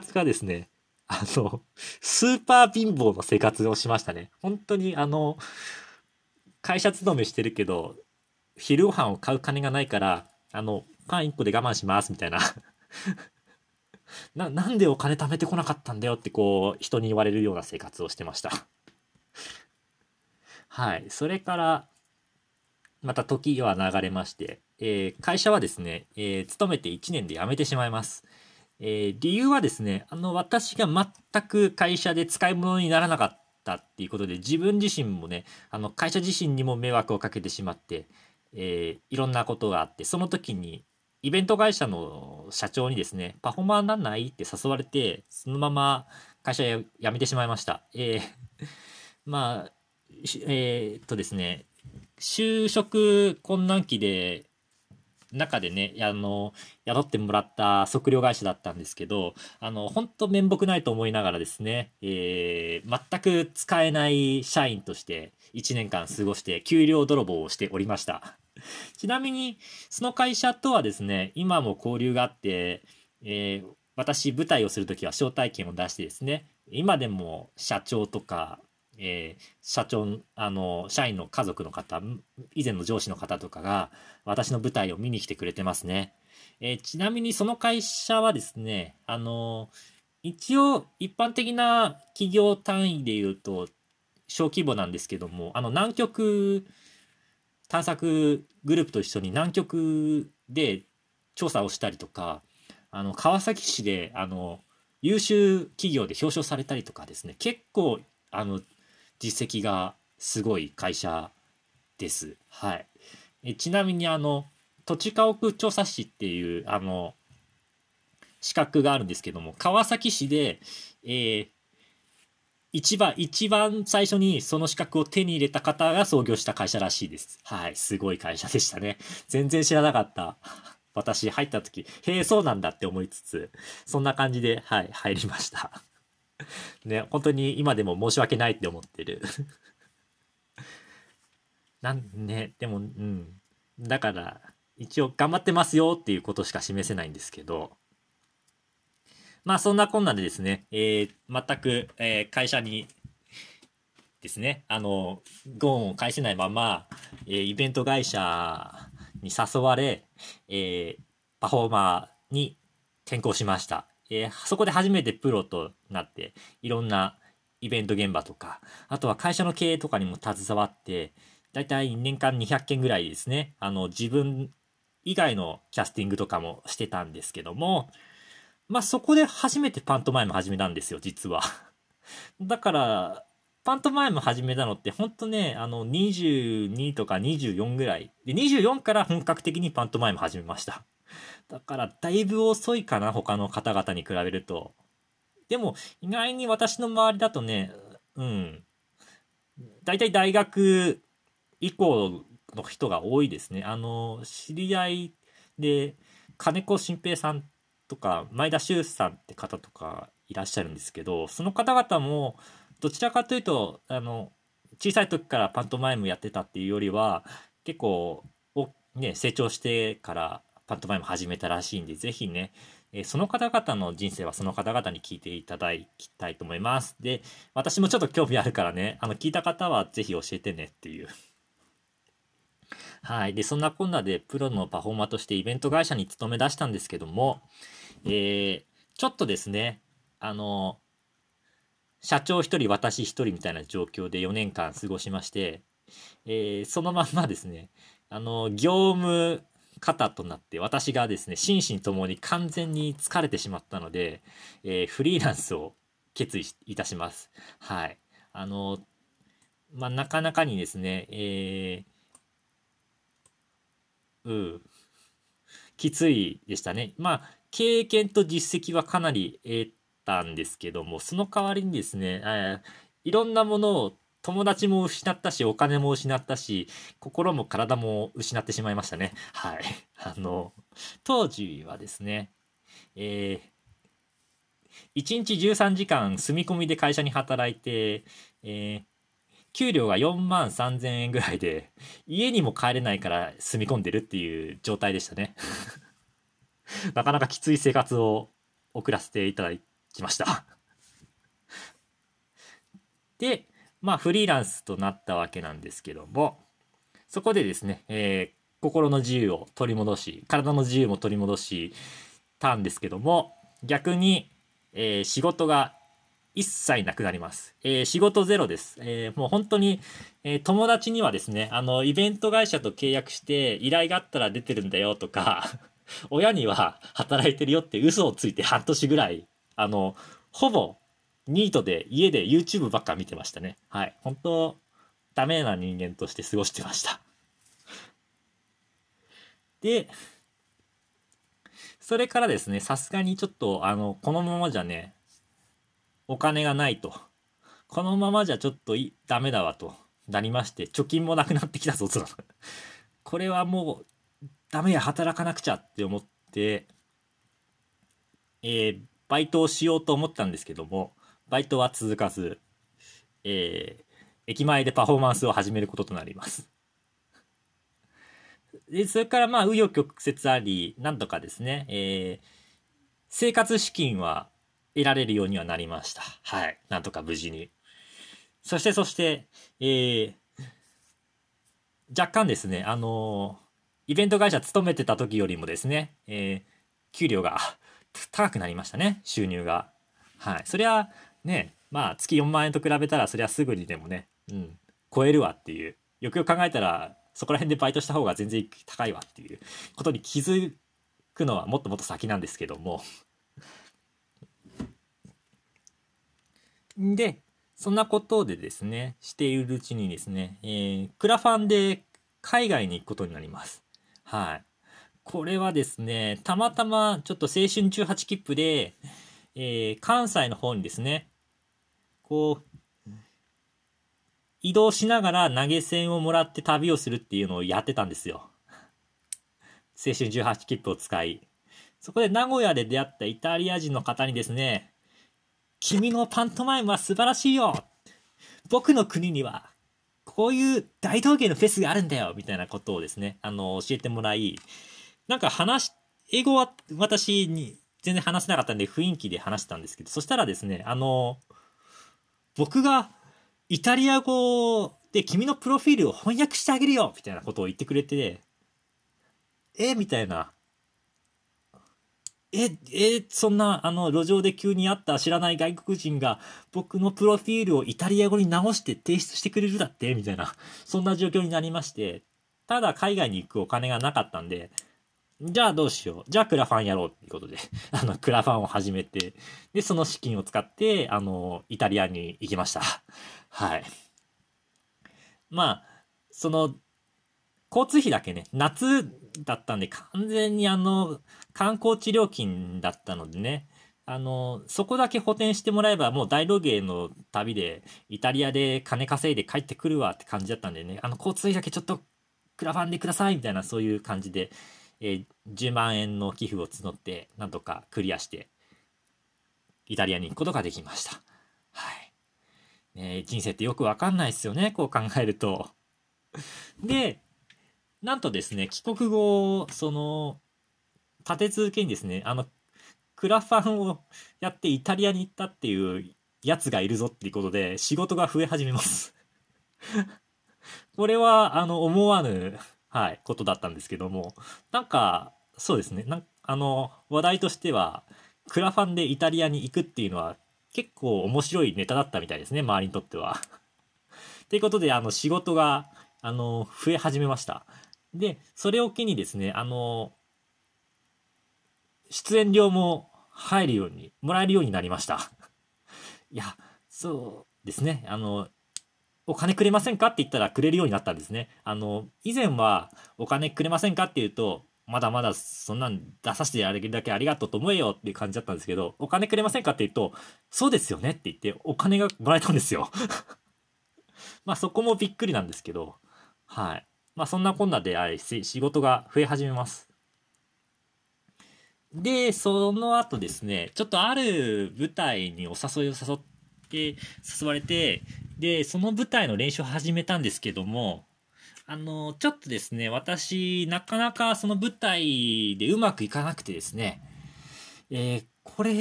活がですね、あの、スーパー貧乏の生活をしましたね。本当にあの、会社勤めしてるけど、昼ご飯を買う金がないから、あの、パン1個で我慢しますみたいな な、なんでお金貯めてこなかったんだよってこう、人に言われるような生活をしてましたはい。それから、また時は流れまして、えー、会社はですね、えー、勤めて1年で辞めてしまいます。えー、理由はですね、あの、私が全く会社で使い物にならなかったっていうことで、自分自身もね、あの、会社自身にも迷惑をかけてしまって、えー、いろんなことがあって、その時に、イベント会社の社長にですね、パフォーマーなんないって誘われて、そのまま会社辞めてしまいました。えー、まあ、えー、っとですね、就職困難期で中でね、あの、雇ってもらった測量会社だったんですけど、あの、本当面目ないと思いながらですね、えー、全く使えない社員として1年間過ごして給料泥棒をしておりました。ちなみに、その会社とはですね、今も交流があって、えー、私、舞台をするときは招待券を出してですね、今でも社長とか、えー、社長、あの、社員の家族の方、以前の上司の方とかが、私の舞台を見に来てくれてますね。えー、ちなみにその会社はですね、あの、一応一般的な企業単位で言うと小規模なんですけども、あの南極探索グループと一緒に南極で調査をしたりとか、あの川崎市であの優秀企業で表彰されたりとかですね、結構あの実績がすごい会社です。はい。えちなみにあの、土地家屋調査士っていうあの、資格があるんですけども、川崎市で、えー、一番、一番最初にその資格を手に入れた方が創業した会社らしいです。はい。すごい会社でしたね。全然知らなかった。私入った時、へえ、そうなんだって思いつつ、そんな感じで、はい、入りました。ね、本当に今でも申し訳ないって思ってる。なんね、でも、うん。だから、一応頑張ってますよっていうことしか示せないんですけど、まあそんなこんなでですね、えー、全く、えー、会社にですね、あの、ゴーンを返せないまま、えー、イベント会社に誘われ、えー、パフォーマーに転向しました。えー、そこで初めてプロとなって、いろんなイベント現場とか、あとは会社の経営とかにも携わって、だいたい年間200件ぐらいですね、あの、自分以外のキャスティングとかもしてたんですけども、まあ、そこで初めてパントマイム始めたんですよ、実は。だから、パントマイム始めたのって、ほんとね、あの、22とか24ぐらい。で、24から本格的にパントマイム始めました。だから、だいぶ遅いかな、他の方々に比べると。でも、意外に私の周りだとね、うん。大体大学以降の人が多いですね。あの、知り合いで、金子新平さんとか、前田修さんって方とかいらっしゃるんですけど、その方々も、どちらかというと、あの、小さい時からパントマイムやってたっていうよりは、結構、ね、成長してからパントマイム始めたらしいんで、ぜひね、えその方々の人生はその方々に聞いていただきたいと思います。で、私もちょっと興味あるからね、あの、聞いた方はぜひ教えてねっていう。はい。で、そんなこんなでプロのパフォーマーとしてイベント会社に勤め出したんですけども、えー、ちょっとですね、あの、社長一人、私一人みたいな状況で4年間過ごしまして、えー、そのまんまですね、あの、業務方となって私がですね心身ともに完全に疲れてしまったので、えー、フリーランスを決意いたします。はい。あのまあなかなかにですねえー、うんきついでしたね。まあ経験と実績はかなり得たんですけどもその代わりにですね、えー、いろんなものを友達も失ったし、お金も失ったし、心も体も失ってしまいましたね。はい。あの、当時はですね、えー、1日13時間住み込みで会社に働いて、えー、給料が4万3000円ぐらいで、家にも帰れないから住み込んでるっていう状態でしたね。なかなかきつい生活を送らせていただきました。で、まあフリーランスとなったわけなんですけども、そこでですね、えー、心の自由を取り戻し、体の自由も取り戻したんですけども、逆に、えー、仕事が一切なくなります。えー、仕事ゼロです。えー、もう本当に、えー、友達にはですね、あの、イベント会社と契約して依頼があったら出てるんだよとか、親には働いてるよって嘘をついて半年ぐらい、あの、ほぼニートで家で YouTube ばっか見てましたね。はい。本当ダメな人間として過ごしてました。で、それからですね、さすがにちょっと、あの、このままじゃね、お金がないと。このままじゃちょっといダメだわとなりまして、貯金もなくなってきたぞと。これはもうダメや、働かなくちゃって思って、えー、バイトをしようと思ったんですけども、バイトは続かず、えー、駅前でパフォーマンスを始めることとなります。で、それからまあ、紆余曲折あり、なんとかですね、えー、生活資金は得られるようにはなりました。はい。なんとか無事に。そして、そして、えー、若干ですね、あのー、イベント会社勤めてた時よりもですね、えー、給料が 高くなりましたね、収入が。はい。そりゃ、ね、まあ、月4万円と比べたら、そりゃすぐにでもね、うん、超えるわっていう。よくよく考えたら、そこら辺でバイトした方が全然高いわっていうことに気づくのはもっともっと先なんですけどもで、そんなことでですね、しているうちにですね、えー、クラファンで海外に行くことになります。はい。これはですね、たまたまちょっと青春18切符で、えー、関西の方にですね、こう、移動しながら投げ銭をもらって旅をするっていうのをやってたんですよ。青春18切符を使い。そこで名古屋で出会ったイタリア人の方にですね、君のパントマイムは素晴らしいよ僕の国には、こういう大道芸のフェスがあるんだよみたいなことをですね、あの、教えてもらい、なんか話、英語は私に全然話せなかったんで雰囲気で話したんですけど、そしたらですね、あの、僕がイタリア語で君のプロフィールを翻訳してあげるよみたいなことを言ってくれて、えみたいな。え、え、そんな、あの、路上で急に会った知らない外国人が、僕のプロフィールをイタリア語に直して提出してくれるだってみたいな、そんな状況になりまして、ただ海外に行くお金がなかったんで、じゃあどうしよう。じゃあクラファンやろうっていうことで、あの、クラファンを始めて、で、その資金を使って、あの、イタリアに行きました。はい。まあ、その、交通費だけね、夏だったんで完全にあの、観光地料金だったのでね、あの、そこだけ補填してもらえばもう大道芸の旅でイタリアで金稼いで帰ってくるわって感じだったんでね、あの交通費だけちょっとクラファンでくださいみたいなそういう感じで、えー、10万円の寄付を募ってなんとかクリアしてイタリアに行くことができました。はい。ね、人生ってよくわかんないですよね、こう考えると。で、なんとですね、帰国後、その、立て続けにですね、あの、クラファンをやってイタリアに行ったっていうやつがいるぞっていうことで、仕事が増え始めますこれは、あの、思わぬ、はい、ことだったんですけども、なんか、そうですね、なんあの、話題としては、クラファンでイタリアに行くっていうのは、結構面白いネタだったみたいですね、周りにとっては。ということで、あの、仕事が、あの、増え始めました。で、それを機にですね、あの、出演料も入るように、もらえるようになりました。いや、そうですね、あの、お金くれませんかって言ったらくれるようになったんですね。あの、以前はお金くれませんかって言うと、まだまだそんなん出させてやれるだけありがとうと思えよっていう感じだったんですけど、お金くれませんかって言うと、そうですよねって言ってお金がもらえたんですよ。まあそこもびっくりなんですけど、はい。まあそんなこんなであ仕事が増え始めます。で、その後ですね、ちょっとある舞台にお誘いを誘って、で誘われて、で、その舞台の練習を始めたんですけども、あの、ちょっとですね、私、なかなかその舞台でうまくいかなくてですね、えー、これ、